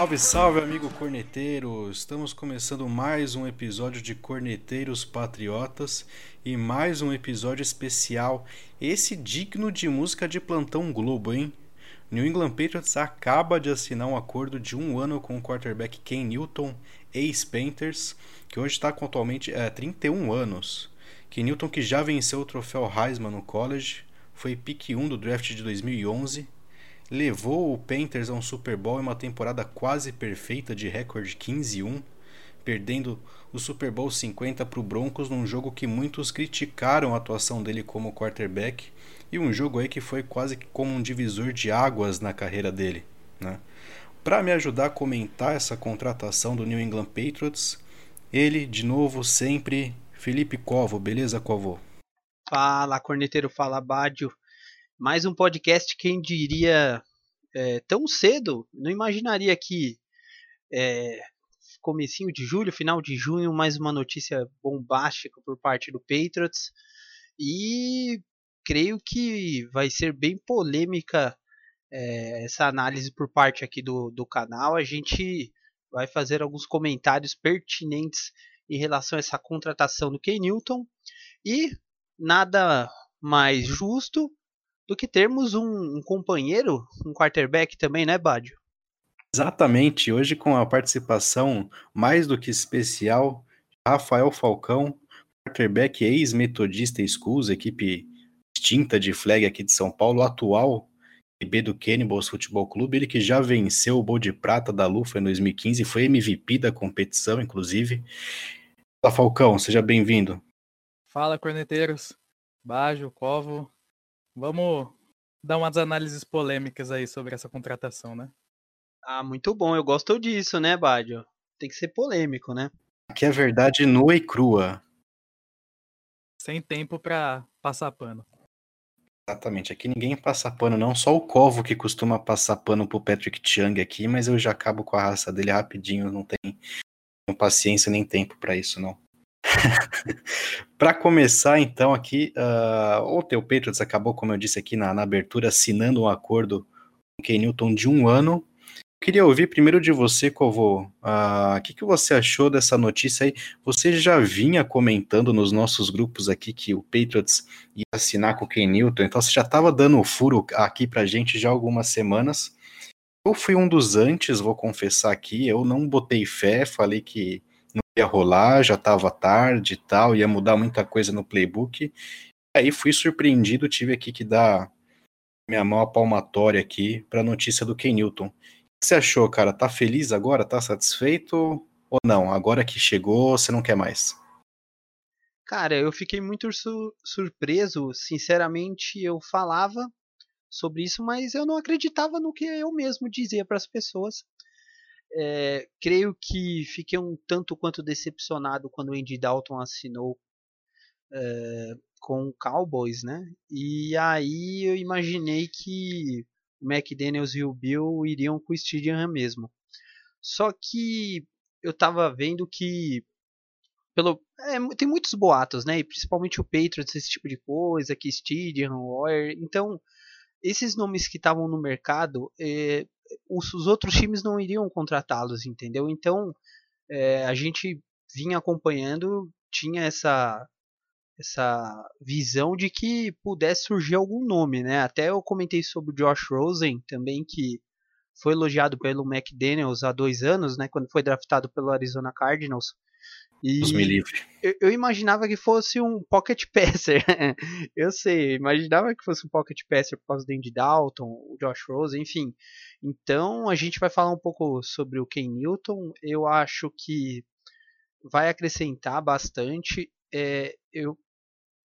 Salve, salve, amigo corneteiro! Estamos começando mais um episódio de Corneteiros Patriotas e mais um episódio especial, esse digno de música de plantão Globo, hein? New England Patriots acaba de assinar um acordo de um ano com o quarterback Ken Newton, ex-Panthers, que hoje está com atualmente é, 31 anos. Ken Newton que já venceu o troféu Heisman no college, foi pick 1 do draft de 2011 levou o Panthers a um Super Bowl em uma temporada quase perfeita de recorde 15-1, perdendo o Super Bowl 50 para o Broncos num jogo que muitos criticaram a atuação dele como quarterback e um jogo aí que foi quase como um divisor de águas na carreira dele, né? Para me ajudar a comentar essa contratação do New England Patriots, ele de novo sempre Felipe Covo, beleza Covo? Fala, corneteiro, fala Bádio. Mais um podcast, quem diria é, tão cedo, não imaginaria que é, comecinho de julho, final de junho, mais uma notícia bombástica por parte do Patriots. E creio que vai ser bem polêmica é, essa análise por parte aqui do, do canal. A gente vai fazer alguns comentários pertinentes em relação a essa contratação do Ken Newton. E nada mais justo do que termos um, um companheiro, um quarterback também, né, Bádio? Exatamente. Hoje com a participação mais do que especial, Rafael Falcão, quarterback ex-metodista Schools, equipe extinta de flag aqui de São Paulo, atual QB do Cannibals Futebol Clube, ele que já venceu o Bowl de Prata da Lufa em 2015, foi MVP da competição, inclusive. Fala, Falcão, seja bem-vindo. Fala, corneteiros. Bajo, Covo, Vamos dar umas análises polêmicas aí sobre essa contratação, né? Ah, muito bom. Eu gosto disso, né, Bádio? Tem que ser polêmico, né? Aqui é verdade nua e crua. Sem tempo para passar pano. Exatamente. Aqui ninguém passa pano, não. Só o Covo que costuma passar pano pro Patrick Chung aqui, mas eu já acabo com a raça dele rapidinho. Não tenho paciência nem tempo para isso, não. para começar, então, aqui, uh, o teu Patriots acabou, como eu disse aqui na, na abertura, assinando um acordo com o Ken Newton de um ano. queria ouvir primeiro de você, Covo. O uh, que, que você achou dessa notícia aí? Você já vinha comentando nos nossos grupos aqui que o Patriots ia assinar com o Ken Newton, então você já estava dando o furo aqui pra gente já algumas semanas. Eu fui um dos antes, vou confessar aqui, eu não botei fé, falei que ia rolar, já estava tarde e tal, ia mudar muita coisa no playbook. Aí fui surpreendido, tive aqui que dar minha mão palmatória aqui para a notícia do Ken Newton. O que você achou, cara? Tá feliz agora? Tá satisfeito ou não? Agora que chegou, você não quer mais? Cara, eu fiquei muito su surpreso. Sinceramente, eu falava sobre isso, mas eu não acreditava no que eu mesmo dizia para as pessoas. É, creio que fiquei um tanto quanto decepcionado quando o Andy Dalton assinou é, com o Cowboys, né? E aí eu imaginei que o McDaniels e o Bill iriam com o Stadium mesmo. Só que eu tava vendo que pelo é, tem muitos boatos, né? E principalmente o Patriots esse tipo de coisa, que Stadium, Warrior. Então esses nomes que estavam no mercado, é, os, os outros times não iriam contratá-los, entendeu? Então é, a gente vinha acompanhando, tinha essa essa visão de que pudesse surgir algum nome, né? Até eu comentei sobre o Josh Rosen também que foi elogiado pelo McDaniels há dois anos, né? Quando foi draftado pelo Arizona Cardinals. E me livre. Eu, eu, imaginava que fosse um pocket passer. eu sei, eu imaginava que fosse um pocket passer por causa do Andy Dalton, o Josh Rose, enfim. Então a gente vai falar um pouco sobre o Ken Newton. Eu acho que vai acrescentar bastante. É, eu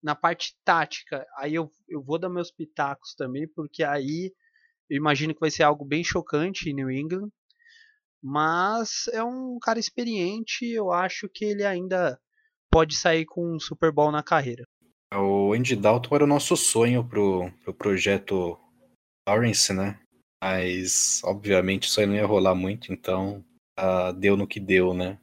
na parte tática, aí eu, eu vou dar meus pitacos também, porque aí eu imagino que vai ser algo bem chocante em New England. Mas é um cara experiente, eu acho que ele ainda pode sair com um Super Bowl na carreira. O Andy Dalton era o nosso sonho pro, pro projeto Lawrence, né? Mas, obviamente, isso aí não ia rolar muito, então uh, deu no que deu, né?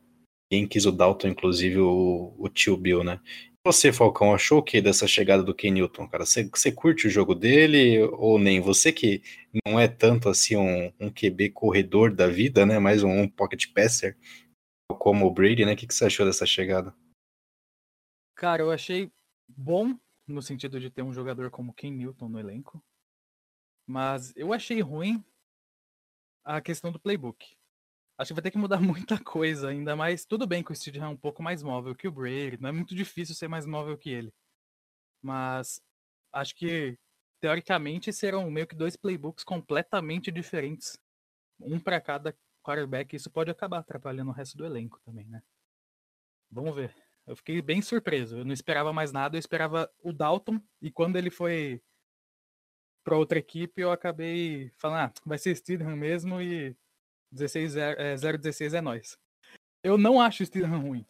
Quem quis o Dalton, inclusive o, o tio Bill, né? Você, Falcão, achou o que dessa chegada do Ken Newton, cara? Você, curte o jogo dele ou nem? Você que não é tanto assim um, um QB corredor da vida, né? Mais um, um pocket passer, como o Brady, né? O que, que você achou dessa chegada? Cara, eu achei bom no sentido de ter um jogador como Ken Newton no elenco. Mas eu achei ruim a questão do playbook. Acho que vai ter que mudar muita coisa, ainda mais. Tudo bem que o Stidham é um pouco mais móvel que o Brady, não é muito difícil ser mais móvel que ele. Mas acho que, teoricamente, serão meio que dois playbooks completamente diferentes. Um para cada quarterback, isso pode acabar atrapalhando o resto do elenco também, né? Vamos ver. Eu fiquei bem surpreso. Eu não esperava mais nada, eu esperava o Dalton, e quando ele foi para outra equipe, eu acabei falando, ah, vai ser Stidham mesmo e 16 é, 016 é nós. Eu não acho o Steelham ruim.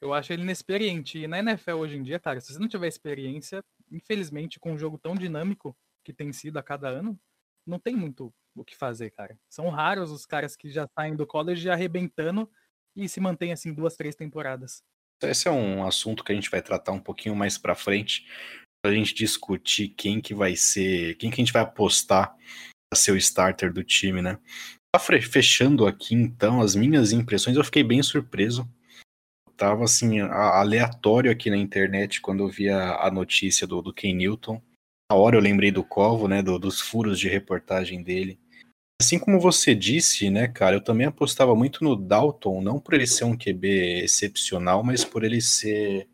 Eu acho ele inexperiente. E na NFL hoje em dia, cara, se você não tiver experiência, infelizmente, com um jogo tão dinâmico que tem sido a cada ano, não tem muito o que fazer, cara. São raros os caras que já saem do college arrebentando e se mantêm assim duas, três temporadas. Esse é um assunto que a gente vai tratar um pouquinho mais para frente, pra gente discutir quem que vai ser, quem que a gente vai apostar a ser o starter do time, né? Fechando aqui então as minhas impressões, eu fiquei bem surpreso. Eu tava assim, aleatório aqui na internet quando eu vi a, a notícia do, do Ken Newton. Na hora eu lembrei do Covo, né? Do, dos furos de reportagem dele. Assim como você disse, né, cara, eu também apostava muito no Dalton, não por ele ser um QB excepcional, mas por ele ser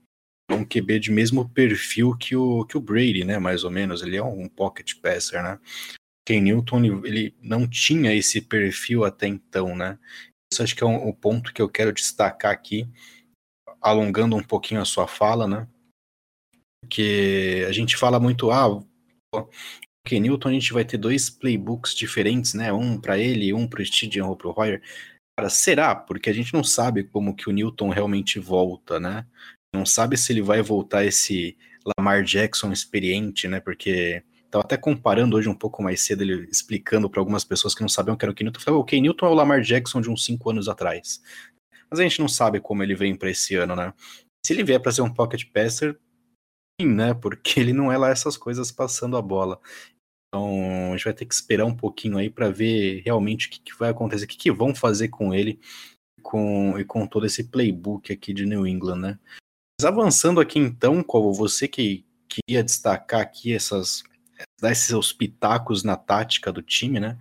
um QB de mesmo perfil que o, que o Brady, né, mais ou menos. Ele é um pocket passer, né? Ken Newton ele não tinha esse perfil até então, né? Isso acho que é um, um ponto que eu quero destacar aqui, alongando um pouquinho a sua fala, né? Porque a gente fala muito, ah, Ken Newton a gente vai ter dois playbooks diferentes, né? Um para ele, um para o Stadium ou para o Hoyer. Cara, será? Porque a gente não sabe como que o Newton realmente volta, né? Não sabe se ele vai voltar esse Lamar Jackson experiente, né? Porque Tava até comparando hoje um pouco mais cedo, ele explicando para algumas pessoas que não sabiam que era o Ken Newton. Falei, o Ken Newton é o Lamar Jackson de uns 5 anos atrás. Mas a gente não sabe como ele vem para esse ano, né? Se ele vier para ser um pocket passer, sim, né? Porque ele não é lá essas coisas passando a bola. Então a gente vai ter que esperar um pouquinho aí para ver realmente o que, que vai acontecer, o que, que vão fazer com ele com, e com todo esse playbook aqui de New England, né? Mas avançando aqui então, como você que queria destacar aqui essas dar esses pitacos na tática do time, né?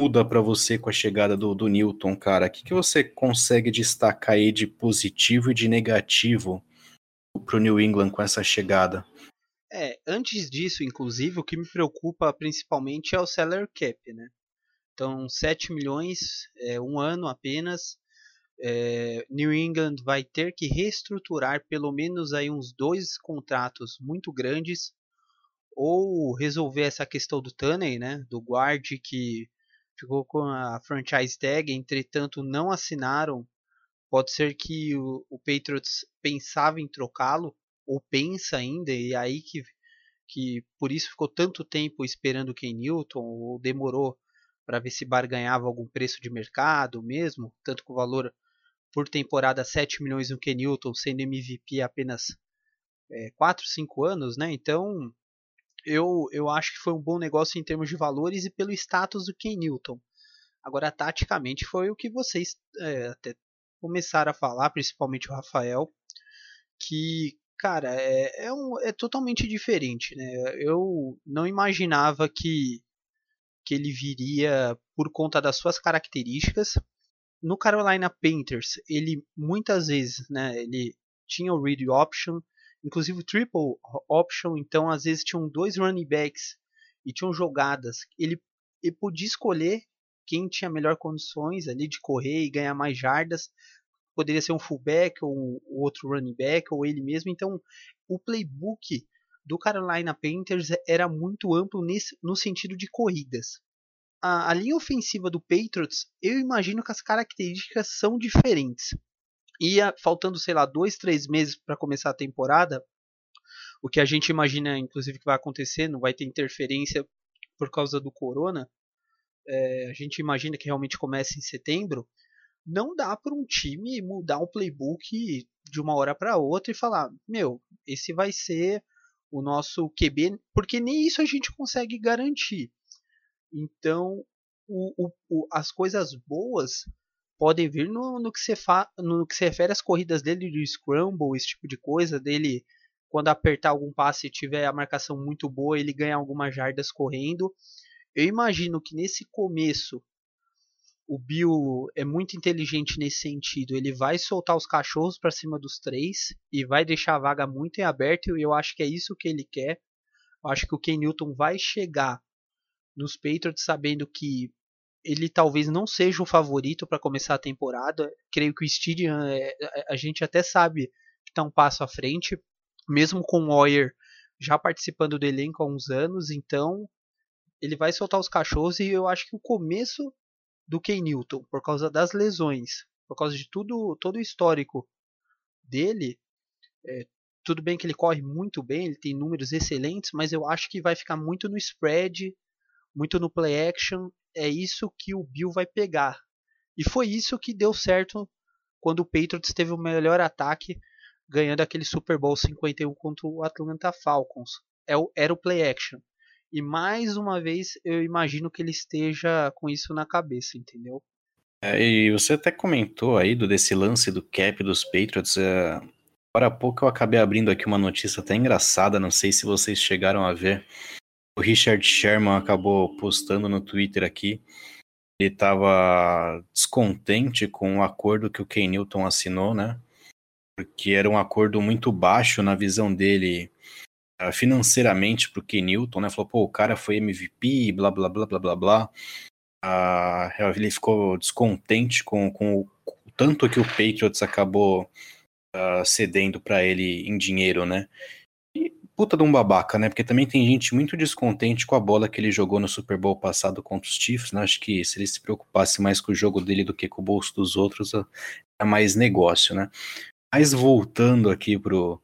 Muda para você com a chegada do, do Newton, cara. O que, que você consegue destacar aí de positivo e de negativo pro New England com essa chegada? É, antes disso, inclusive, o que me preocupa principalmente é o salary cap, né? Então, 7 milhões, é, um ano apenas. É, New England vai ter que reestruturar pelo menos aí uns dois contratos muito grandes ou resolver essa questão do Tunney, né, do guard que ficou com a franchise tag, entretanto não assinaram. Pode ser que o, o Patriots pensava em trocá-lo ou pensa ainda e aí que que por isso ficou tanto tempo esperando o Ken Newton ou demorou para ver se barganhava algum preço de mercado mesmo, tanto que o valor por temporada 7 milhões no Ken Newton, sendo MVP apenas é, 4, 5 anos, né? Então eu, eu acho que foi um bom negócio em termos de valores e pelo status do Ken Newton. Agora, taticamente, foi o que vocês é, até começaram a falar, principalmente o Rafael, que, cara, é, é, um, é totalmente diferente. Né? Eu não imaginava que, que ele viria por conta das suas características. No Carolina Panthers, ele muitas vezes, né, ele tinha o read option, inclusive triple option, então às vezes tinham dois running backs e tinham jogadas. Ele, ele podia escolher quem tinha melhor condições ali de correr e ganhar mais jardas. Poderia ser um fullback ou outro running back ou ele mesmo. Então o playbook do Carolina Panthers era muito amplo nesse, no sentido de corridas. A, a linha ofensiva do Patriots, eu imagino que as características são diferentes ia faltando, sei lá, dois, três meses para começar a temporada, o que a gente imagina, inclusive, que vai acontecer, não vai ter interferência por causa do corona, é, a gente imagina que realmente comece em setembro, não dá para um time mudar o playbook de uma hora para outra e falar, meu, esse vai ser o nosso QB, porque nem isso a gente consegue garantir. Então, o, o, as coisas boas podem vir no, no, que se fa, no que se refere às corridas dele de scramble, esse tipo de coisa, dele quando apertar algum passe e tiver a marcação muito boa, ele ganha algumas jardas correndo. Eu imagino que nesse começo o Bill é muito inteligente nesse sentido. Ele vai soltar os cachorros para cima dos três e vai deixar a vaga muito em aberto. E eu acho que é isso que ele quer. Eu acho que o Ken Newton vai chegar nos Patriots sabendo que ele talvez não seja o favorito para começar a temporada. Creio que o Stadium é, a gente até sabe que está um passo à frente, mesmo com o Hoyer já participando do elenco há uns anos. Então ele vai soltar os cachorros e eu acho que o começo do Ken Newton, por causa das lesões, por causa de tudo, todo o histórico dele, é, tudo bem que ele corre muito bem, ele tem números excelentes, mas eu acho que vai ficar muito no spread, muito no play action. É isso que o Bill vai pegar. E foi isso que deu certo quando o Patriots teve o melhor ataque, ganhando aquele Super Bowl 51 contra o Atlanta Falcons. É era o play action. E mais uma vez eu imagino que ele esteja com isso na cabeça, entendeu? É, e você até comentou aí do desse lance do cap dos Patriots. É, agora há pouco eu acabei abrindo aqui uma notícia até engraçada, não sei se vocês chegaram a ver. O Richard Sherman acabou postando no Twitter aqui. Ele estava descontente com o acordo que o Ken Newton assinou, né? Porque era um acordo muito baixo na visão dele uh, financeiramente pro Ken Newton, né? Falou, pô, o cara foi MVP, blá, blá, blá, blá, blá, blá. Uh, ele ficou descontente com, com o, o tanto que o Patriots acabou uh, cedendo para ele em dinheiro, né? Puta de um babaca, né? Porque também tem gente muito descontente com a bola que ele jogou no Super Bowl passado contra os Chiefs, né? Acho que se ele se preocupasse mais com o jogo dele do que com o bolso dos outros, é mais negócio, né? Mas voltando aqui pro,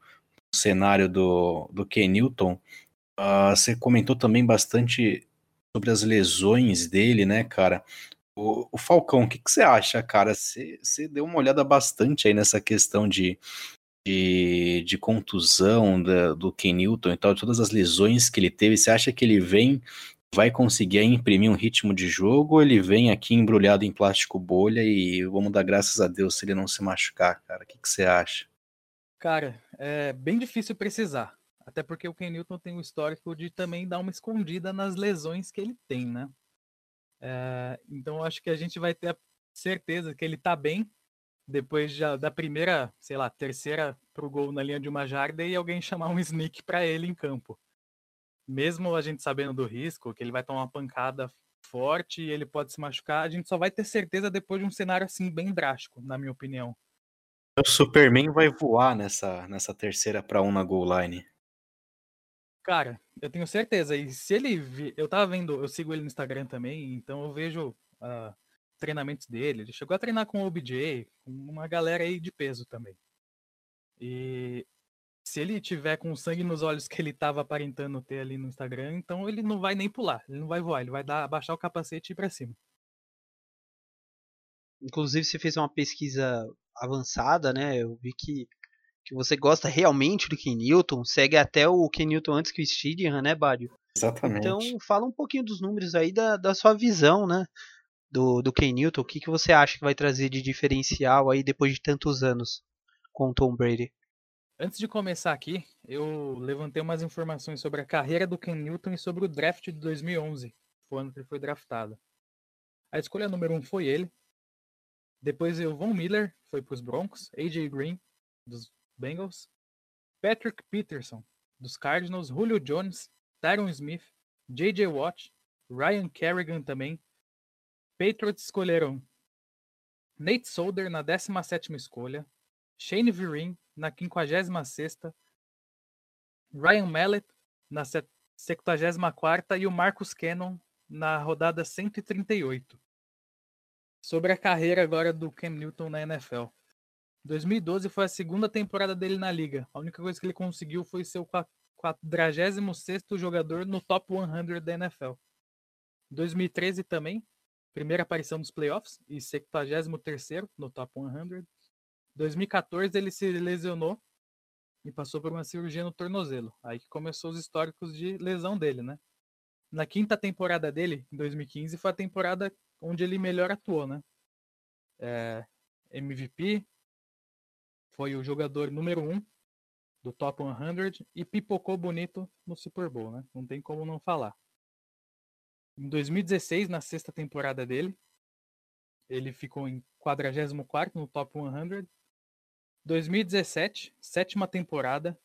cenário do, do Ken Newton, uh, você comentou também bastante sobre as lesões dele, né, cara? O, o Falcão, o que, que você acha, cara? Você, você deu uma olhada bastante aí nessa questão de, de, de contusão da, do Ken Newton e tal, todas as lesões que ele teve. Você acha que ele vem, vai conseguir imprimir um ritmo de jogo ou ele vem aqui embrulhado em plástico bolha e vamos dar graças a Deus se ele não se machucar, cara? O que, que você acha? Cara, é bem difícil precisar. Até porque o Ken Newton tem o histórico de também dar uma escondida nas lesões que ele tem, né? É, então acho que a gente vai ter a certeza que ele tá bem depois já da primeira, sei lá, terceira pro gol na linha de uma jarda e alguém chamar um sneak para ele em campo. Mesmo a gente sabendo do risco, que ele vai tomar uma pancada forte e ele pode se machucar, a gente só vai ter certeza depois de um cenário assim bem drástico, na minha opinião. O Superman vai voar nessa, nessa terceira para um na goal line. Cara, eu tenho certeza. E se ele. Vi... Eu tava vendo, eu sigo ele no Instagram também, então eu vejo uh, treinamentos dele. Ele chegou a treinar com o OBJ, com uma galera aí de peso também. E se ele tiver com sangue nos olhos que ele tava aparentando ter ali no Instagram, então ele não vai nem pular, ele não vai voar, ele vai dar, abaixar o capacete e ir pra cima. Inclusive, você fez uma pesquisa avançada, né? Eu vi que, que você gosta realmente do Ken Newton, segue até o Ken Newton antes que o Stidham, né, Bádio? Exatamente. Então, fala um pouquinho dos números aí da, da sua visão, né? Do, do Ken Newton. O que, que você acha que vai trazer de diferencial aí depois de tantos anos com o Tom Brady? Antes de começar aqui, eu levantei umas informações sobre a carreira do Ken Newton e sobre o draft de 2011, foi o ano que ele foi draftado. A escolha número um foi ele, depois o Von Miller foi para os Broncos, AJ Green dos Bengals, Patrick Peterson dos Cardinals, Julio Jones, Tyron Smith, JJ Watt, Ryan Kerrigan também. Patriots escolheram Nate Solder na 17ª escolha, Shane Virin na 56ª, Ryan Mallet na 74ª e o Marcus Cannon na rodada 138 sobre a carreira agora do Cam Newton na NFL. 2012 foi a segunda temporada dele na liga. A única coisa que ele conseguiu foi ser o 46º jogador no top 100 da NFL. 2013 também, primeira aparição nos playoffs e 73º no top 100. 2014 ele se lesionou e passou por uma cirurgia no tornozelo. Aí que começou os históricos de lesão dele, né? Na quinta temporada dele, em 2015, foi a temporada onde ele melhor atuou, né? É, MVP, foi o jogador número um do Top 100 e pipocou bonito no Super Bowl, né? Não tem como não falar. Em 2016, na sexta temporada dele, ele ficou em 44 no Top 100. 2017, sétima temporada,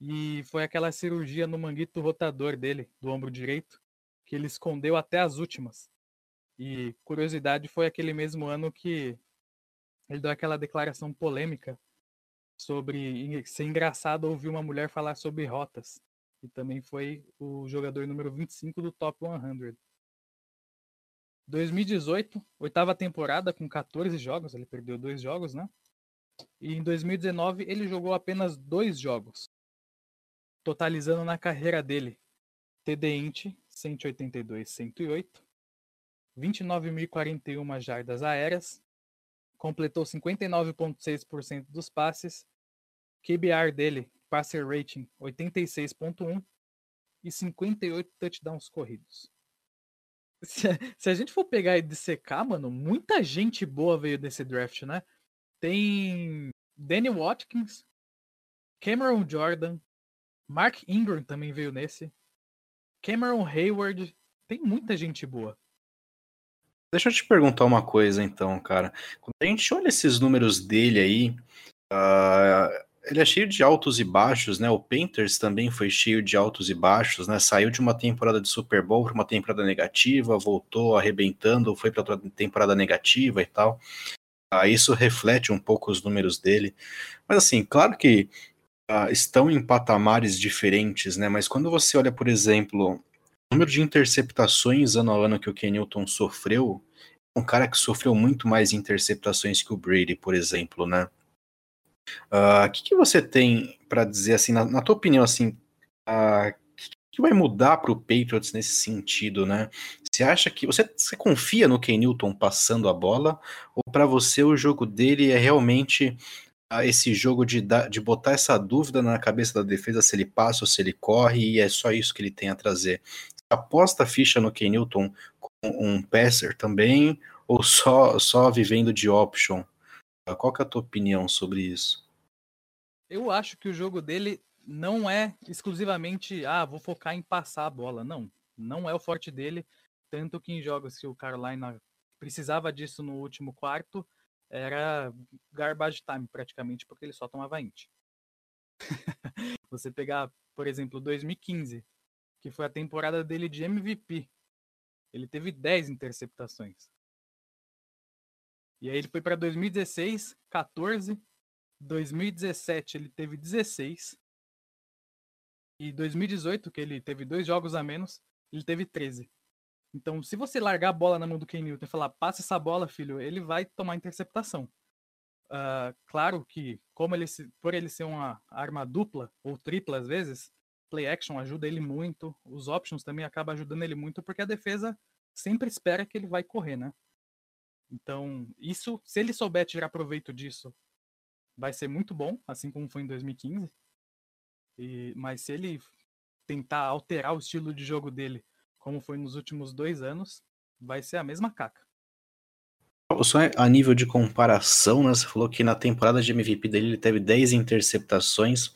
e foi aquela cirurgia no manguito rotador dele, do ombro direito, que ele escondeu até as últimas. E curiosidade, foi aquele mesmo ano que ele deu aquela declaração polêmica sobre ser engraçado ouvir uma mulher falar sobre rotas. E também foi o jogador número 25 do Top 100. 2018, oitava temporada com 14 jogos, ele perdeu dois jogos, né? E em 2019 ele jogou apenas dois jogos, totalizando na carreira dele TD Int 182-108, 29.041 jardas aéreas, completou 59,6% dos passes, QBR dele, passer rating 86,1 e 58 touchdowns corridos. Se, se, a gente for pegar e dissecar, mano, muita gente boa veio desse draft, né? Tem Danny Watkins, Cameron Jordan, Mark Ingram também veio nesse, Cameron Hayward, tem muita gente boa. Deixa eu te perguntar uma coisa, então, cara. Quando a gente olha esses números dele aí, uh, ele é cheio de altos e baixos, né? O Panthers também foi cheio de altos e baixos, né? Saiu de uma temporada de Super Bowl para uma temporada negativa, voltou arrebentando, foi para outra temporada negativa e tal. Uh, isso reflete um pouco os números dele. Mas assim, claro que uh, estão em patamares diferentes, né? Mas quando você olha, por exemplo, número de interceptações ano a ano que o Ken Newton sofreu, um cara que sofreu muito mais interceptações que o Brady, por exemplo, né? O uh, ah, que, que, você tem para dizer assim, na, na, tua opinião, assim, o uh, que, que, vai mudar para o Patriots nesse sentido, né? Você acha que você, você confia no Ken Newton passando a bola ou para você o jogo dele é realmente uh, esse jogo de, de botar essa dúvida na cabeça da defesa se ele passa ou se ele corre e é só isso que ele tem a trazer? aposta a ficha no Ken Newton com um passer também, ou só, só vivendo de option? Qual que é a tua opinião sobre isso? Eu acho que o jogo dele não é exclusivamente, ah, vou focar em passar a bola. Não, não é o forte dele. Tanto que em jogos que o Carolina precisava disso no último quarto, era garbage time praticamente, porque ele só tomava int. Você pegar, por exemplo, 2015, que foi a temporada dele de MVP. Ele teve 10 interceptações. E aí ele foi para 2016, 14. 2017 ele teve 16. E 2018, que ele teve dois jogos a menos, ele teve 13. Então, se você largar a bola na mão do Ken Newton e falar, passa essa bola, filho, ele vai tomar interceptação. Uh, claro que, como ele, por ele ser uma arma dupla ou tripla às vezes, play action ajuda ele muito, os options também acabam ajudando ele muito, porque a defesa sempre espera que ele vai correr, né? Então, isso, se ele souber tirar proveito disso, vai ser muito bom, assim como foi em 2015. E, mas se ele tentar alterar o estilo de jogo dele, como foi nos últimos dois anos, vai ser a mesma caca. Só a nível de comparação, né? Você falou que na temporada de MVP dele ele teve 10 interceptações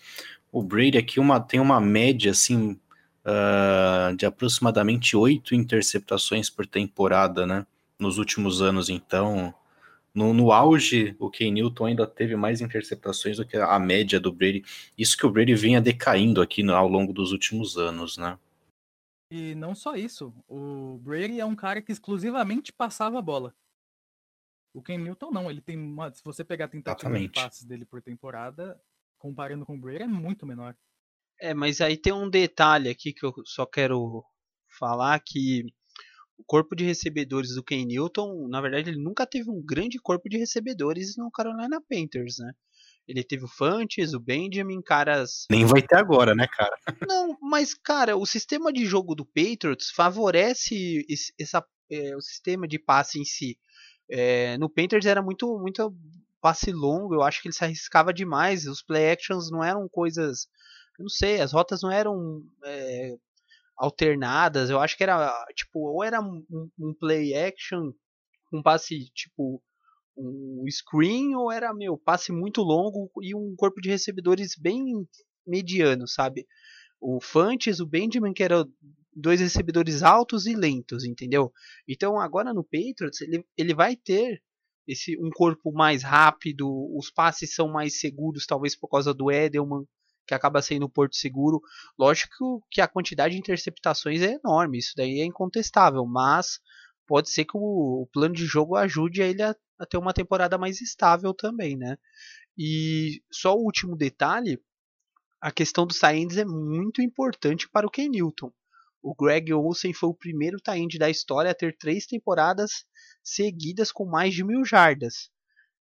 o Brady aqui uma, tem uma média assim uh, de aproximadamente oito interceptações por temporada, né? Nos últimos anos, então. No, no auge, o Ken Newton ainda teve mais interceptações do que a média do Brady. Isso que o Brady vinha decaindo aqui no, ao longo dos últimos anos, né? E não só isso, o Brady é um cara que exclusivamente passava a bola. O Ken Newton não, ele tem uma, se você pegar a tentativa de passes dele por temporada, comparando com o Brady, é muito menor. É, mas aí tem um detalhe aqui que eu só quero falar que o corpo de recebedores do Ken Newton, na verdade, ele nunca teve um grande corpo de recebedores no Carolina Panthers, né? Ele teve o Fantes, o Benjamin, caras. Nem vai ter agora, né, cara? Não, mas, cara, o sistema de jogo do Patriots favorece esse, essa, é, o sistema de passe em si. É, no Panthers era muito, muito passe longo, eu acho que ele se arriscava demais. Os play actions não eram coisas. Eu não sei, as rotas não eram é, alternadas. Eu acho que era tipo, ou era um, um play action, um passe tipo um screen, ou era meu passe muito longo e um corpo de recebedores bem mediano, sabe? O Fantes, o Benjamin, que eram dois recebedores altos e lentos, entendeu? Então agora no Patriots ele, ele vai ter esse um corpo mais rápido, os passes são mais seguros, talvez por causa do Edelman, que acaba sendo o porto seguro. Lógico que a quantidade de interceptações é enorme, isso daí é incontestável, mas pode ser que o, o plano de jogo ajude a ele a, a, ter uma temporada mais estável também, né? E só o último detalhe, a questão dos Saints é muito importante para o Ken Newton. O Greg Olsen foi o primeiro tight da história a ter três temporadas seguidas com mais de mil jardas.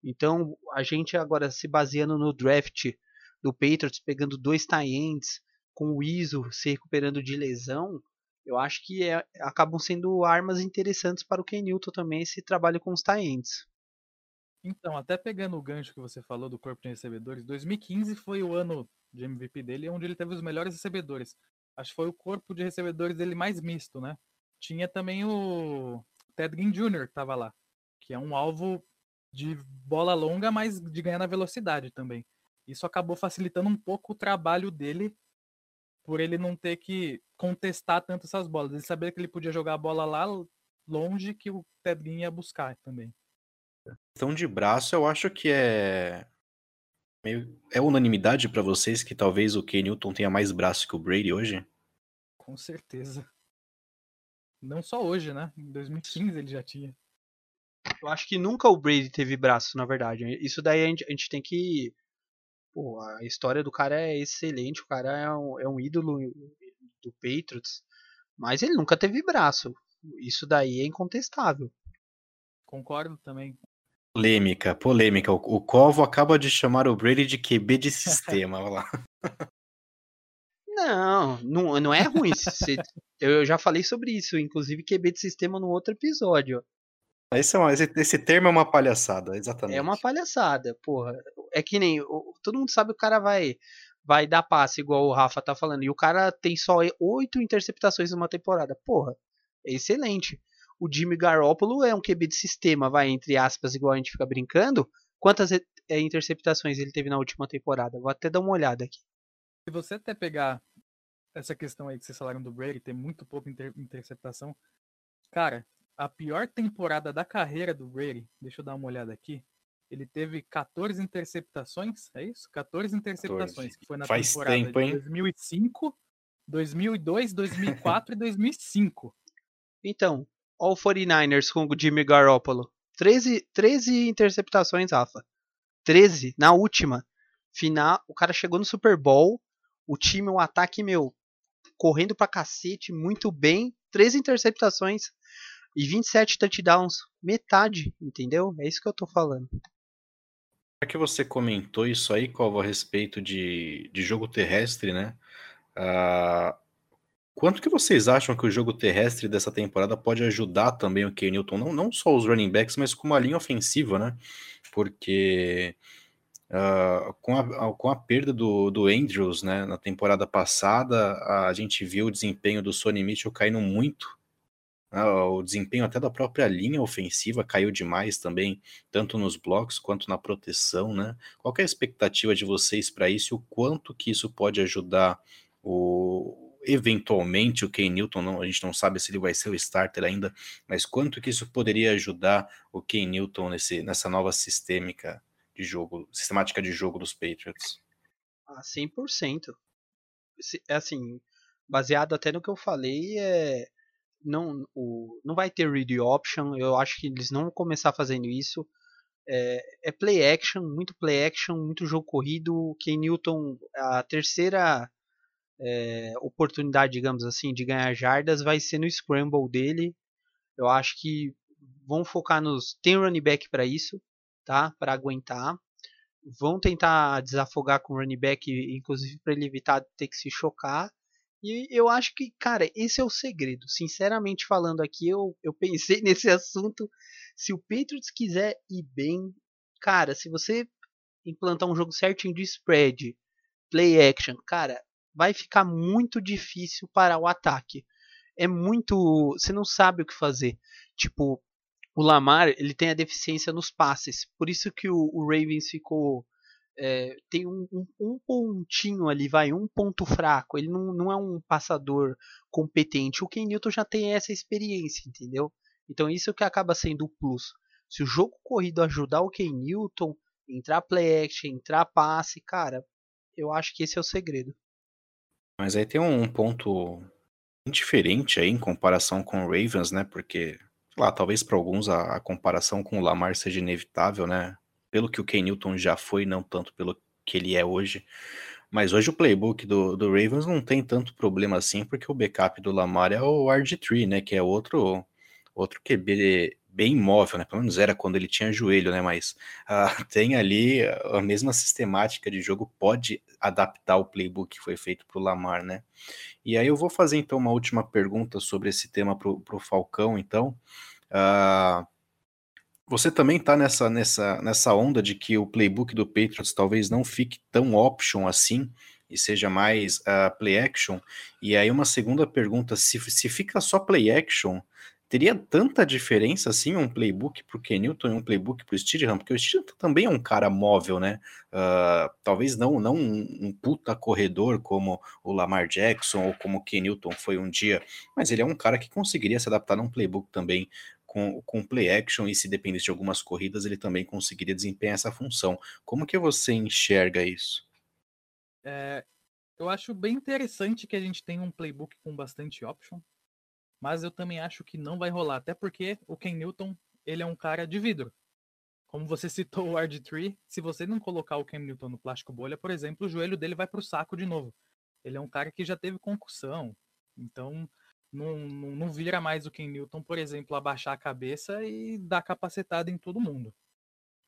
Então, a gente agora se baseando no draft do Patriots, pegando dois tight com o Iso se recuperando de lesão, eu acho que é, acabam sendo armas interessantes para o Ken Newton também esse trabalho com os tight Então, até pegando o gancho que você falou do corpo de recebedores, 2015 foi o ano de MVP dele, onde ele teve os melhores recebedores. Acho que foi o corpo de recebedores dele mais misto, né? Tinha também o Ted Ginn Jr. que tava lá, que é um alvo de bola longa, mas de ganhar na velocidade também. Isso acabou facilitando um pouco o trabalho dele por ele não ter que contestar tanto essas bolas. Ele sabia que ele podia jogar a bola lá longe que o Ted Ginn ia buscar também. Questão de braço, eu acho que é meio é unanimidade para vocês que talvez o Ken Newton tenha mais braço que o Brady hoje? Com certeza. Não só hoje, né? Em 2015 ele já tinha. Eu acho que nunca o Brady teve braço, na verdade. Isso daí a gente, a gente tem que. Pô, a história do cara é excelente, o cara é um, é um ídolo do Patriots, mas ele nunca teve braço. Isso daí é incontestável. Concordo também. Polêmica, polêmica. O, o Covo acaba de chamar o Brady de QB de sistema, olha lá. Não, não, não é ruim. eu já falei sobre isso, inclusive QB de sistema no outro episódio. Esse, é uma, esse, esse, termo é uma palhaçada, exatamente. É uma palhaçada, porra. É que nem. Todo mundo sabe que o cara vai, vai dar passe, igual o Rafa tá falando. E o cara tem só oito interceptações numa temporada. Porra, é excelente. O Jimmy Garoppolo é um QB de sistema, vai, entre aspas, igual a gente fica brincando. Quantas é, interceptações ele teve na última temporada? Vou até dar uma olhada aqui. Se você até pegar essa questão aí que vocês falaram do Brady, ter muito pouca inter interceptação. Cara, a pior temporada da carreira do Brady, deixa eu dar uma olhada aqui. Ele teve 14 interceptações, é isso? 14 interceptações, 14. que foi na Faz temporada tempo, de 2005, 2002, 2004 e 2005. Então, all 49ers com o Jimmy Garoppolo. 13, 13 interceptações, Rafa. 13 na última. Final, o cara chegou no Super Bowl, o time, o ataque, meu, correndo pra cacete, muito bem. Três interceptações e 27 touchdowns. Metade, entendeu? É isso que eu tô falando. Já que você comentou isso aí, Covo, a respeito de, de jogo terrestre, né? Uh, quanto que vocês acham que o jogo terrestre dessa temporada pode ajudar também o Kenilton? Não, não só os running backs, mas como a linha ofensiva, né? Porque Uh, com, a, com a perda do, do Andrews né, na temporada passada, a gente viu o desempenho do Sonny Mitchell caindo muito. Né, o desempenho até da própria linha ofensiva caiu demais também, tanto nos blocos quanto na proteção. Né? Qual é a expectativa de vocês para isso o quanto que isso pode ajudar o, eventualmente o Ken Newton, não, a gente não sabe se ele vai ser o starter ainda, mas quanto que isso poderia ajudar o Ken Newton nesse, nessa nova sistêmica de jogo, sistemática de jogo dos Patriots? Ah, 100%. É assim, baseado até no que eu falei, é não o, não vai ter read option, eu acho que eles não vão começar fazendo isso. É, é, play action, muito play action, muito jogo corrido. Ken Newton, a terceira é, oportunidade, digamos assim, de ganhar jardas vai ser no scramble dele. Eu acho que vão focar nos. Tem running back para isso tá? Para aguentar. Vão tentar desafogar com o running back, inclusive para ele evitar ter que se chocar. E eu acho que, cara, esse é o segredo. Sinceramente falando aqui, eu, eu pensei nesse assunto. Se o Patriots quiser ir bem, cara, se você implantar um jogo certinho de spread, play action, cara, vai ficar muito difícil parar o ataque. É muito, você não sabe o que fazer. Tipo, o Lamar, ele tem a deficiência nos passes. Por isso que o, o Ravens ficou é, tem um, um, um, pontinho ali, vai, um ponto fraco. Ele não, não é um passador competente. O Ken Newton já tem essa experiência, entendeu? Então isso que acaba sendo o plus. Se o jogo corrido ajudar o Ken Newton, entrar play action, entrar passe, cara, eu acho que esse é o segredo. Mas aí tem um ponto diferente aí em comparação com o Ravens, né? Porque, lá, talvez para alguns a, a comparação com o Lamar seja inevitável, né? Pelo que o Ken Newton já foi, não tanto pelo que ele é hoje. Mas hoje o playbook do, do Ravens não tem tanto problema assim, porque o backup do Lamar é o RG3, né? Que é outro, outro QB bem móvel, né? Pelo menos era quando ele tinha joelho, né? Mas uh, tem ali a mesma sistemática de jogo, pode adaptar o playbook que foi feito para o Lamar, né? E aí eu vou fazer então uma última pergunta sobre esse tema para o Falcão, então. Uh, você também está nessa, nessa, nessa onda de que o playbook do Patriots talvez não fique tão option assim e seja mais uh, play action. E aí uma segunda pergunta, se, se fica só play action, teria tanta diferença assim um playbook para o Kenilton e um playbook para o Steedham? Porque o Steedham também é um cara móvel, né? Uh, talvez não, não um, um, puta corredor como o Lamar Jackson ou como o Kenilton foi um dia, mas ele é um cara que conseguiria se adaptar num playbook também com, com play action e se dependesse de algumas corridas, ele também conseguiria desempenhar essa função. Como que você enxerga isso? É, eu acho bem interessante que a gente tenha um playbook com bastante option, mas eu também acho que não vai rolar, até porque o Ken Newton, ele é um cara de vidro. Como você citou o RG3, se você não colocar o Ken Newton no plástico bolha, por exemplo, o joelho dele vai para o saco de novo. Ele é um cara que já teve concussão, então não, não, não vira mais o Ken Newton, por exemplo, abaixar a cabeça e dar capacetada em todo mundo.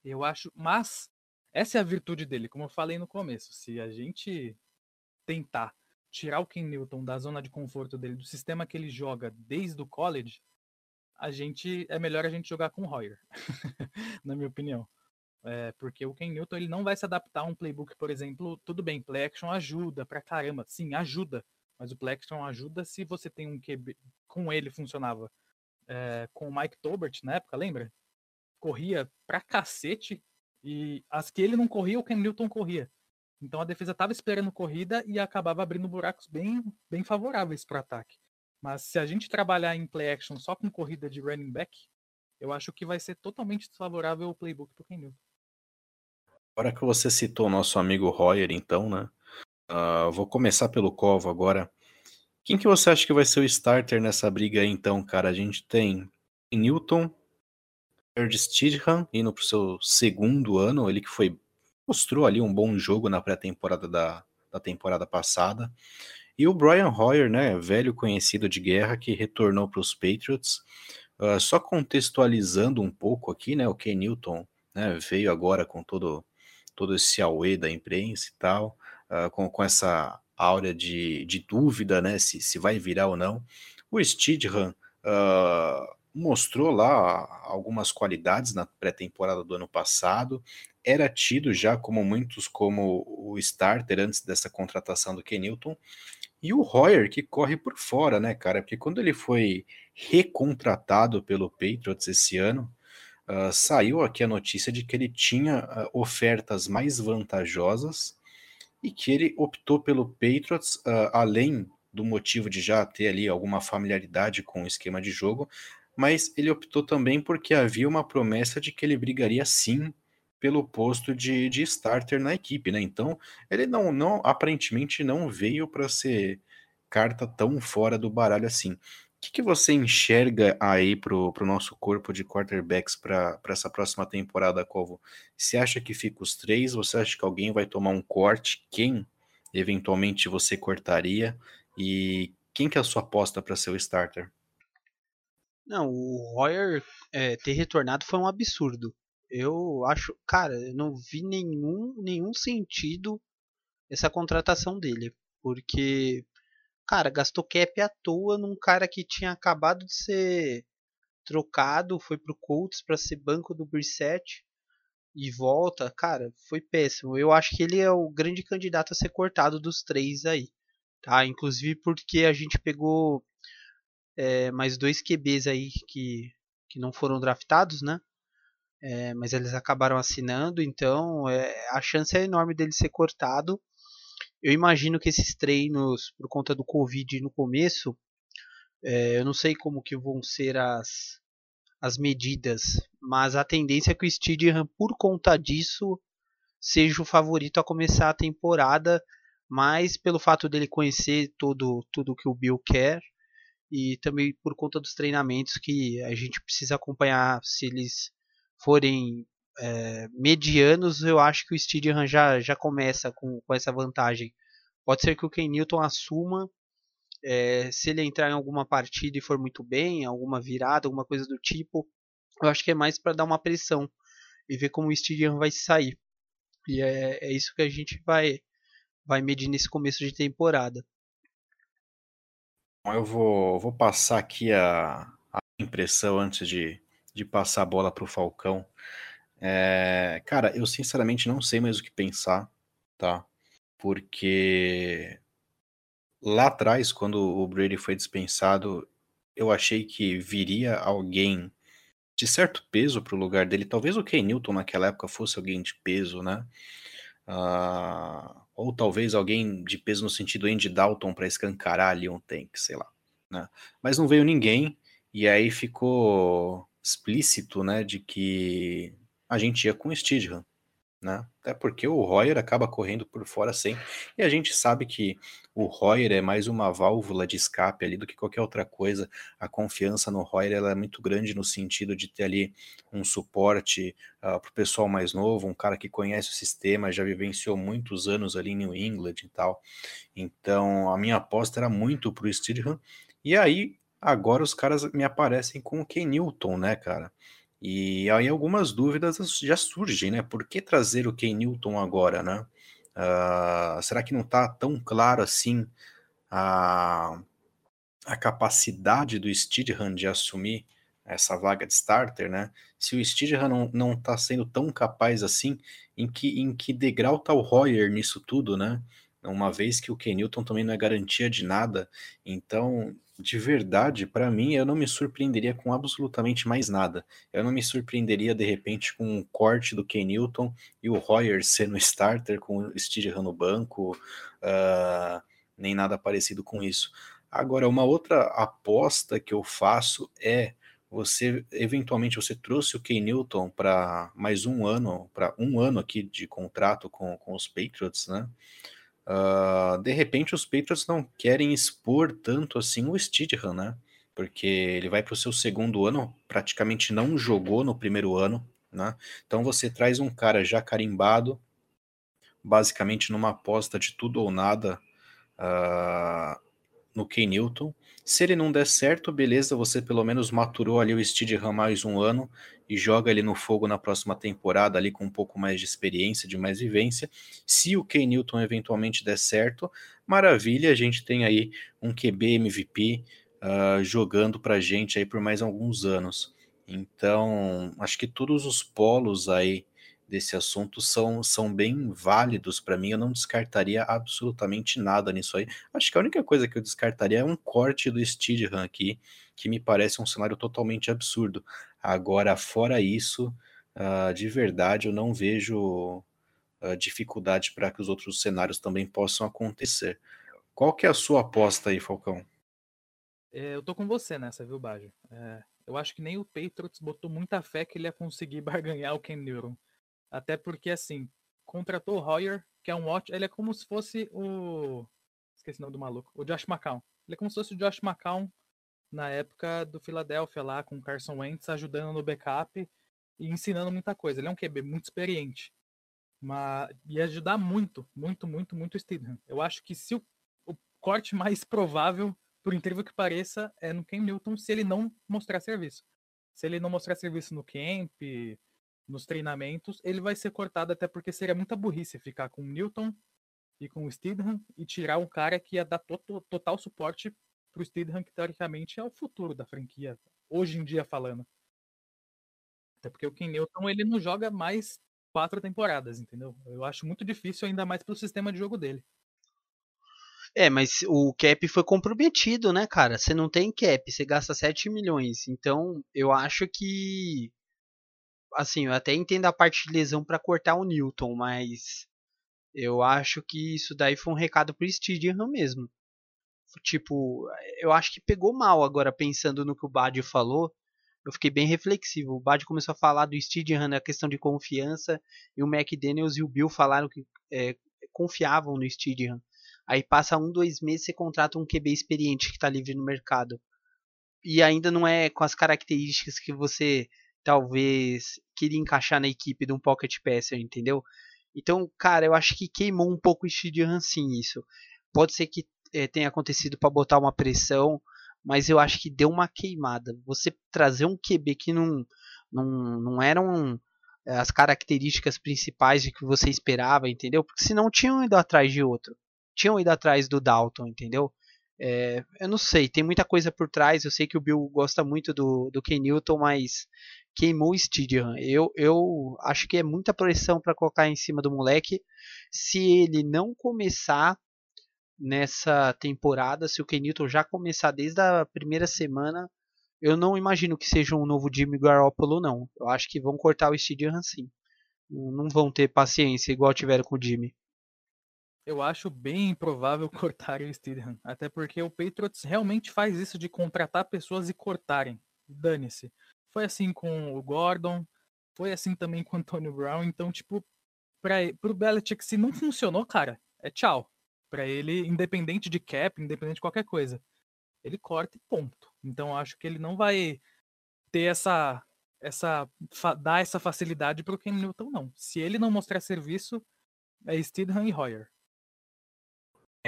Eu acho, mas essa é a virtude dele, como eu falei no começo. Se a gente tentar tirar o Ken Newton da zona de conforto dele, do sistema que ele joga desde o college, a gente é melhor a gente jogar com o Hoyer, na minha opinião. É, porque o Ken Newton ele não vai se adaptar a um playbook, por exemplo, tudo bem, play action ajuda pra caramba, sim, ajuda, mas o Plexton ajuda se você tem um QB. Com ele funcionava. É, com o Mike Tobert na época, lembra? Corria pra cacete. E as que ele não corria, o Cam Newton corria. Então a defesa estava esperando corrida e acabava abrindo buracos bem, bem favoráveis para o ataque. Mas se a gente trabalhar em play action só com corrida de running back, eu acho que vai ser totalmente desfavorável o playbook para o Ken Newton. Agora que você citou o nosso amigo Royer, então, né? Uh, vou começar pelo Covo agora. Quem que você acha que vai ser o starter nessa briga aí, então, cara? A gente tem Newton, George Stidham indo pro seu segundo ano, ele que foi mostrou ali um bom jogo na pré-temporada da, da temporada passada. E o Brian Hoyer, né, velho conhecido de guerra, que retornou para os Patriots. Uh, só contextualizando um pouco aqui, né, o Ken Newton né, veio agora com todo, todo esse auê da imprensa e tal uh, com, com essa áurea de, de dúvida, né, se, se vai virar ou não. O Stidham uh, mostrou lá algumas qualidades na pré-temporada do ano passado, era tido já como muitos como o starter antes dessa contratação do Kenilton, e o Royer que corre por fora, né, cara, porque quando ele foi recontratado pelo Patriots esse ano, uh, saiu aqui a notícia de que ele tinha uh, ofertas mais vantajosas e que ele optou pelo Patriots, uh, além do motivo de já ter ali alguma familiaridade com o esquema de jogo, mas ele optou também porque havia uma promessa de que ele brigaria sim pelo posto de, de starter na equipe, né? Então ele não, não aparentemente não veio para ser carta tão fora do baralho assim que, que você enxerga aí pro, pro nosso corpo de quarterbacks para essa próxima temporada, Covo? Você acha que fica os três? Você acha que alguém vai tomar um corte? Quem eventualmente você cortaria? E quem que é a sua aposta para ser o starter? Não, o Royer é, ter retornado foi um absurdo. Eu acho, cara, eu não vi nenhum, nenhum sentido essa contratação dele, porque cara, gastou cap à toa num cara que tinha acabado de ser trocado, foi pro Colts para ser banco do Brissett. e volta, cara, foi péssimo. Eu acho que ele é o grande candidato a ser cortado dos três aí, tá? Inclusive porque a gente pegou é, mais dois QBs aí que, que não foram draftados, né? É, mas eles acabaram assinando, então é, a chance é enorme dele ser cortado. Eu imagino que esses treinos, por conta do Covid no começo, é, eu não sei como que vão ser as, as medidas, mas a tendência é que o Steedham, por conta disso, seja o favorito a começar a temporada, mais pelo fato dele conhecer todo tudo que o Bill quer e também por conta dos treinamentos que a gente precisa acompanhar se eles forem é, medianos, eu acho que o Steedham já, já começa com, com essa vantagem. Pode ser que o Ken Newton assuma, é, se ele entrar em alguma partida e for muito bem, alguma virada, alguma coisa do tipo, eu acho que é mais para dar uma pressão e ver como o Steedham vai sair. E é, é isso que a gente vai, vai medir nesse começo de temporada. Eu vou, vou passar aqui a, a impressão antes de, de passar a bola para o Falcão. É, cara, eu sinceramente não sei mais o que pensar, tá? Porque lá atrás, quando o Brady foi dispensado, eu achei que viria alguém de certo peso para o lugar dele. Talvez o Ken Newton naquela época fosse alguém de peso, né? Uh, ou talvez alguém de peso no sentido Andy Dalton para escancarar um tank, sei lá. Né? Mas não veio ninguém, e aí ficou explícito né, de que a gente ia com o Stidham. Né? Até porque o Royer acaba correndo por fora sempre. E a gente sabe que o Royer é mais uma válvula de escape ali do que qualquer outra coisa. A confiança no Royer ela é muito grande no sentido de ter ali um suporte uh, ah, para o pessoal mais novo, um cara que conhece o sistema, já vivenciou muitos anos ali em New England e tal. Então a minha aposta era muito para o Stidham. E aí agora os caras me aparecem com o Ken Newton, né, cara? E aí algumas dúvidas já surgem, né? Por que trazer o Ken Newton agora, né? Uh, será que não está tão claro assim a, a capacidade do Steedham de assumir essa vaga de starter, né? Se o Steedham não, não tá sendo tão capaz assim, em que, em que degrau tá o Royer nisso tudo, né? Uma vez que o Ken Newton também não é garantia de nada, então de verdade, para mim, eu não me surpreenderia com absolutamente mais nada. Eu não me surpreenderia, de repente, com um corte do Ken Newton e o Royer sendo starter com o Steve no banco, uh, nem nada parecido com isso. Agora, uma outra aposta que eu faço é você, eventualmente, você trouxe o Ken Newton para mais um ano, para um ano aqui de contrato com, com os Patriots, né? Uh, de repente os Patriots não querem expor tanto assim o Stidham, né? Porque ele vai para o seu segundo ano, praticamente não jogou no primeiro ano, né? Então você traz um cara já carimbado, basicamente numa aposta de tudo ou nada uh, no Ken Newton. Se ele não der certo, beleza, você pelo menos maturou ali o Stidham mais um ano e joga ele no fogo na próxima temporada ali com um pouco mais de experiência, de mais vivência. Se o Ken Newton eventualmente der certo, maravilha, a gente tem aí um QB MVP uh, ah, jogando pra gente aí por mais alguns anos. Então, acho que todos os polos aí desse assunto são, são bem válidos para mim. Eu não descartaria absolutamente nada nisso aí. Acho que a única coisa que eu descartaria é um corte do Steedham aqui, que me parece um cenário totalmente absurdo. Agora, fora isso, uh, de verdade, eu não vejo uh, dificuldade para que os outros cenários também possam acontecer. Qual que é a sua aposta aí, Falcão? É, eu tô com você nessa, viu, Bajo? É, eu acho que nem o Patriots botou muita fé que ele ia conseguir barganhar o Ken Newton. Até porque, assim, contratou o Hoyer, que é um ótimo. Ele é como se fosse o. Esqueci o nome do maluco. O Josh McCown. Ele é como se fosse o Josh McCown na época do Philadelphia lá, com o Carson Wentz ajudando no backup e ensinando muita coisa. Ele é um QB muito experiente. Mas ia ajudar muito, muito, muito, muito o Stidham. Eu acho que se o, o corte mais provável, por incrível que pareça, é no Ken Newton se ele não mostrar serviço. Se ele não mostrar serviço no camp, nos treinamentos, ele vai ser cortado até porque seria muita burrice ficar com o Newton e com o Stidham e tirar um cara que ia dar to total suporte para o Stidham, que teoricamente é o futuro da franquia, hoje em dia falando. Até porque o Ken Newton ele não joga mais quatro temporadas, entendeu? Eu acho muito difícil, ainda mais pro sistema de jogo dele. É, mas o cap foi comprometido, né, cara? Você não tem cap, você gasta 7 milhões. Então, eu acho que. Assim, eu até entendo a parte de lesão para cortar o Newton, mas. Eu acho que isso daí foi um recado pro Stidham mesmo. Tipo, eu acho que pegou mal agora pensando no que o Bad falou. Eu fiquei bem reflexivo. O Bad começou a falar do Stidham na questão de confiança e o McDaniels e o Bill falaram que é, confiavam no Stidham. Aí passa um, dois meses você contrata um QB experiente que está livre no mercado. E ainda não é com as características que você talvez queria encaixar na equipe de um pocket passer, entendeu? Então, cara, eu acho que queimou um pouco o Stidham sim isso. Pode ser que é, tenha acontecido para botar uma pressão, mas eu acho que deu uma queimada. Você trazer um QB que não, não, não eram é, as características principais de que você esperava, entendeu? Porque senão tinham ido atrás de outro tinham ido atrás do Dalton, entendeu? É, eu não sei, tem muita coisa por trás. Eu sei que o Bill gosta muito do, do Ken Newton, mas queimou o Stadium. Eu, eu acho que é muita pressão para colocar em cima do moleque. Se ele não começar nessa temporada, se o Ken Newton já começar desde a primeira semana, eu não imagino que seja um novo Jimmy Garoppolo, não. Eu acho que vão cortar o Stadium sim. Não vão ter paciência igual tiveram com o Jimmy. Eu acho bem improvável cortarem o Steedham, até porque o Patriots realmente faz isso de contratar pessoas e cortarem. Dane-se. Foi assim com o Gordon, foi assim também com o Antonio Brown, então, tipo, para pro Belichick, se não funcionou, cara, é tchau. Para ele, independente de cap, independente de qualquer coisa. Ele corta e ponto. Então, acho que ele não vai ter essa essa dar essa facilidade pro Ken Newton não. Se ele não mostrar serviço, é Steedham e Hoyer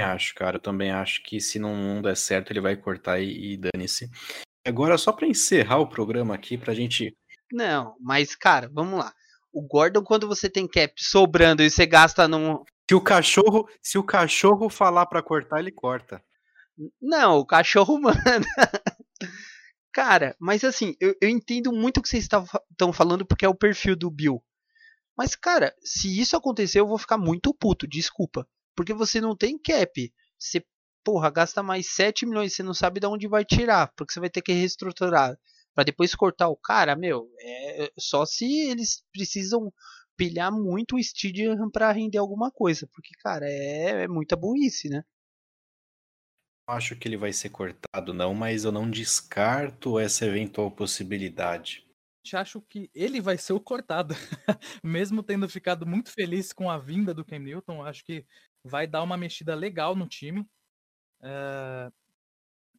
acho, cara. Eu também acho que se não der certo, ele vai cortar e, e dane-se. Agora, só para encerrar o programa aqui, pra gente. Não, mas, cara, vamos lá. O Gordon, quando você tem cap sobrando e você gasta num. Se o cachorro, se o cachorro falar para cortar, ele corta. Não, o cachorro manda. Cara, mas assim, eu, eu entendo muito o que vocês estão falando porque é o perfil do Bill. Mas, cara, se isso acontecer, eu vou ficar muito puto, desculpa. Porque você não tem cap. Você, porra, gasta mais 7 milhões, você não sabe de onde vai tirar, porque você vai ter que reestruturar para depois cortar o cara, meu, é só se eles precisam pilhar muito o Stadium para render alguma coisa, porque cara, é, é muita burrice, né? Acho que ele vai ser cortado não, mas eu não descarto essa eventual possibilidade. Acho que ele vai ser o cortado, mesmo tendo ficado muito feliz com a vinda do Cam Newton. Acho que vai dar uma mexida legal no time. É...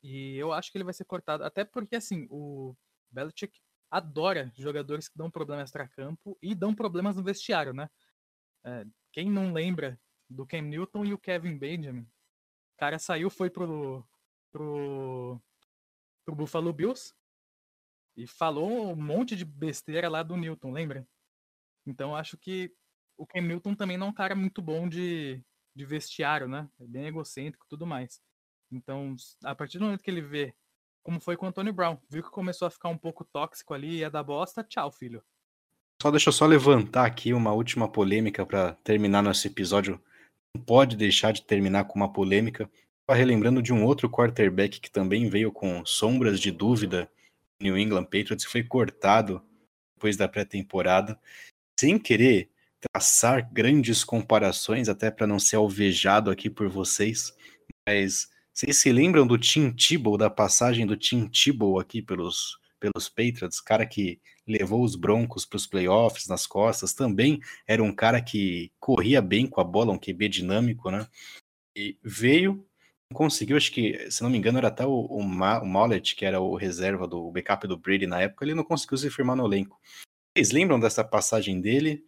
E eu acho que ele vai ser cortado. Até porque, assim, o Belichick adora jogadores que dão problemas extra-campo e dão problemas no vestiário, né? É... Quem não lembra do Cam Newton e o Kevin Benjamin? O cara saiu, foi pro, pro, pro Buffalo Bills e falou um monte de besteira lá do Newton, lembra? Então acho que o Cam Newton também não é um cara muito bom de, de vestiário, né? É bem egocêntrico e tudo mais. Então, a partir do momento que ele vê como foi com o Antônio Brown, viu que começou a ficar um pouco tóxico ali e ia dar bosta, tchau, filho. Só deixa eu só levantar aqui uma última polêmica para terminar nosso episódio. Não pode deixar de terminar com uma polêmica. Relembrando de um outro quarterback que também veio com sombras de dúvida New England Patriots foi cortado depois da pré-temporada, sem querer traçar grandes comparações, até para não ser alvejado aqui por vocês, mas vocês se lembram do Tim Tebow, da passagem do Tim Tebow aqui pelos, pelos Patriots, cara que levou os Broncos para os playoffs nas costas, também era um cara que corria bem com a bola, um QB dinâmico, né? E veio, conseguiu, acho que, se não me engano, era até o, o, Ma, o Mollet, que era o reserva do backup do Brady na época, ele não conseguiu se firmar no elenco. Vocês lembram dessa passagem dele?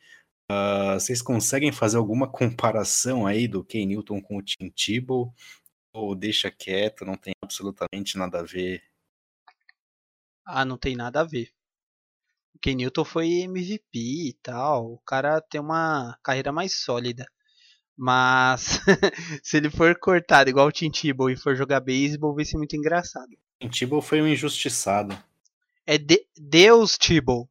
Uh, vocês conseguem fazer alguma comparação aí do Ken Newton com o Tim Tebow? Ou deixa quieto, não tem absolutamente nada a ver? Ah, não tem nada a ver. O Ken Newton foi MVP e tal. O cara tem uma carreira mais sólida. Mas se ele for cortado igual o Tim Tebow e for jogar beisebol, vai ser muito engraçado. Tim Tebow foi um injustiçado. É de Deus Tebow.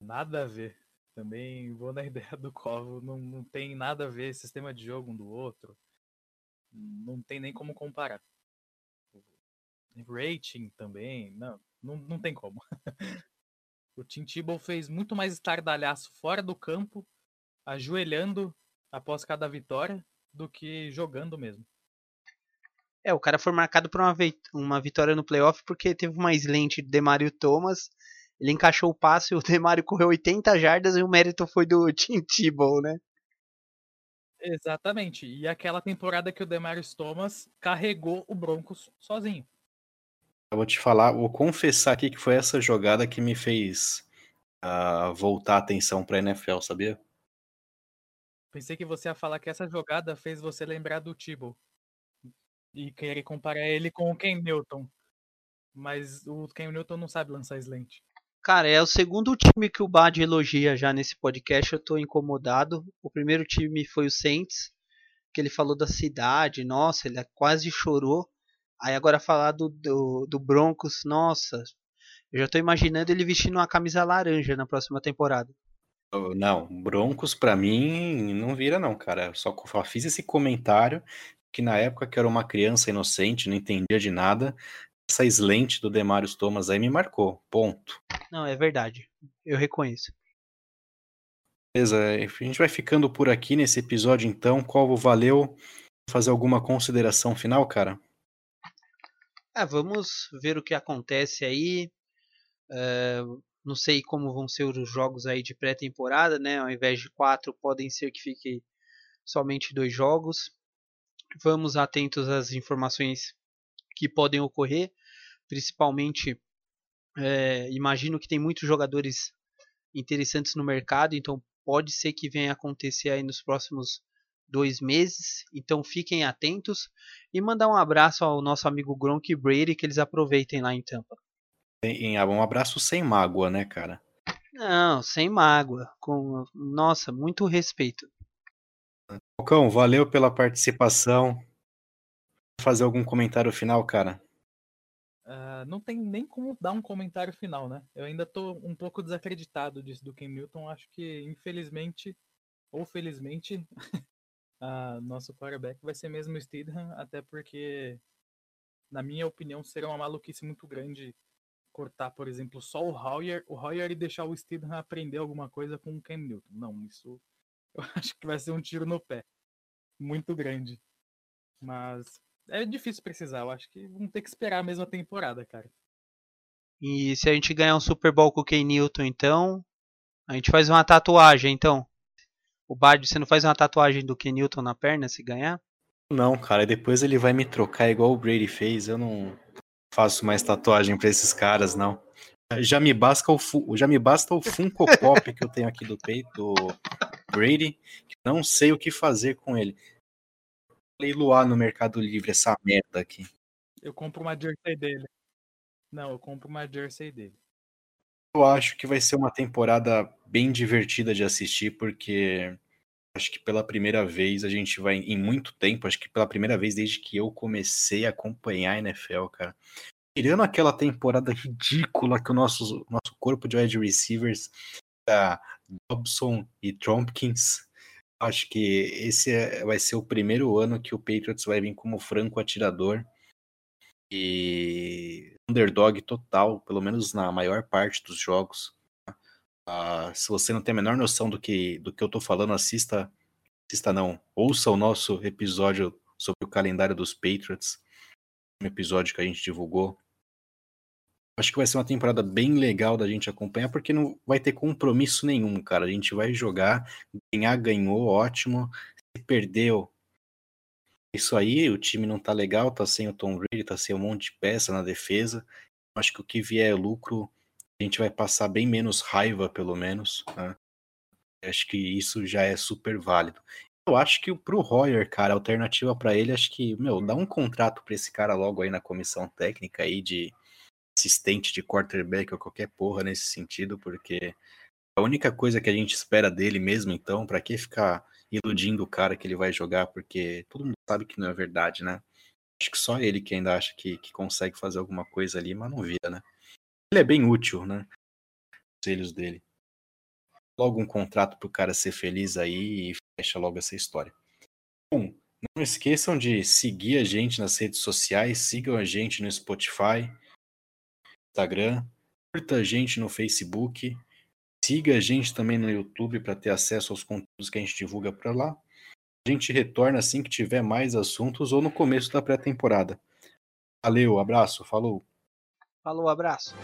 Nada a ver. Também vou na ideia do Covo. Não, não tem nada a ver sistema de jogo um do outro. Não tem nem como comparar. Rating também. Não, não, não tem como. o Tim Tebow fez muito mais estardalhaço fora do campo, ajoelhando após cada vitória, do que jogando mesmo. É, o cara foi marcado por uma, uma vitória no playoff porque teve uma slant de Demario Thomas, ele encaixou o passe, o Demario correu 80 jardas e o mérito foi do Tim Tebow, né? Exatamente. E aquela temporada que o Demarius Thomas carregou o Broncos sozinho. Eu vou te falar, vou confessar aqui que foi essa jogada que me fez uh, voltar a atenção para NFL, sabia? Pensei que você ia falar que essa jogada fez você lembrar do Tebow e querer comparar ele com o Ken Newton. Mas o Ken Newton não sabe lançar slant. Cara, é o segundo time que o Bad elogia já nesse podcast. Eu tô incomodado. O primeiro time foi o Saints, que ele falou da cidade. Nossa, ele quase chorou. Aí agora falar do, do, do Broncos, nossa. Eu já tô imaginando ele vestindo uma camisa laranja na próxima temporada. Não, Broncos para mim não vira não, cara. Eu só fiz esse comentário que na época que eu era uma criança inocente, não entendia de nada, essa slant do Demarius Thomas aí me marcou. Ponto. Não, é verdade. Eu reconheço. Beleza, a gente vai ficando por aqui nesse episódio então. Qual valeu? Fazer alguma consideração final, cara? Ah, vamos ver o que acontece aí. Uh, não sei como vão ser os jogos aí de pré-temporada, né? Ao invés de quatro, podem ser que fique somente dois jogos vamos atentos às informações que podem ocorrer, principalmente é, imagino que tem muitos jogadores interessantes no mercado, então pode ser que venha acontecer aí nos próximos dois meses, então fiquem atentos e mandar um abraço ao nosso amigo Gronk Brady que eles aproveitem lá em Tampa. Um abraço sem mágoa, né, cara? Não, sem mágoa, com nossa, muito respeito. Falcão, valeu pela participação. Fazer algum comentário final, cara? Uh, não tem nem como dar um comentário final, né? Eu ainda tô um pouco desacreditado disso do Ken Newton. Acho que, infelizmente, ou felizmente, uh, nosso quarterback vai ser mesmo o Steedham, até porque, na minha opinião, seria uma maluquice muito grande cortar, por exemplo, só o Hoyer, o Hoyer e deixar o Steedham aprender alguma coisa com o Ken Newton. Não, isso eu acho que vai ser um tiro no pé. Muito grande. Mas é difícil precisar. Eu acho que vamos ter que esperar a mesma temporada, cara. E se a gente ganhar um Super Bowl com o Ken Newton, então. A gente faz uma tatuagem, então. O Bard, você não faz uma tatuagem do Ken Newton na perna se ganhar? Não, cara. Depois ele vai me trocar igual o Brady fez. Eu não faço mais tatuagem pra esses caras, não. Já me basta o, já me basta o Funko Pop que eu tenho aqui do peito do Brady, que não sei o que fazer com ele. Leiloar no Mercado Livre essa merda aqui. Eu compro uma jersey dele. Não, eu compro uma jersey dele. Eu acho que vai ser uma temporada bem divertida de assistir, porque acho que pela primeira vez a gente vai, em muito tempo, acho que pela primeira vez desde que eu comecei a acompanhar a NFL, cara, tirando aquela temporada ridícula que o nosso, nosso corpo de wide receivers, da Dobson e Tompkins, acho que esse é, vai ser o primeiro ano que o Patriots vai vir como franco atirador e underdog total, pelo menos na maior parte dos jogos. Uh, se você não tem a menor noção do que, do que eu tô falando, assista, assista não, ouça o nosso episódio sobre o calendário dos Patriots, um episódio que a gente divulgou Acho que vai ser uma temporada bem legal da gente acompanhar, porque não vai ter compromisso nenhum, cara. A gente vai jogar, ganhar, ganhou, ótimo. Se perdeu, isso aí, o time não tá legal, tá sem o Tom Brady, tá sem um monte de peça na defesa. Acho que o que vier é lucro, a gente vai passar bem menos raiva, pelo menos. Né? Acho que isso já é super válido. Eu acho que pro Royer, cara, a alternativa para ele, acho que, meu, dá um contrato para esse cara logo aí na comissão técnica aí de assistente de quarterback ou qualquer porra nesse sentido, porque a única coisa que a gente espera dele mesmo, então, para que ficar iludindo o cara que ele vai jogar, porque todo mundo sabe que não é verdade, né? Acho que só ele que ainda acha que, que consegue fazer alguma coisa ali, mas não via, né? Ele é bem útil, né? Os conselhos dele. logo um contrato pro cara ser feliz aí e fecha logo essa história. Bom, não esqueçam de seguir a gente nas redes sociais, sigam a gente no Spotify, Instagram, curta a gente no Facebook, siga a gente também no YouTube para ter acesso aos conteúdos que a gente divulga para lá. A gente retorna assim que tiver mais assuntos ou no começo da pré-temporada. Valeu, abraço, falou. Falou, abraço.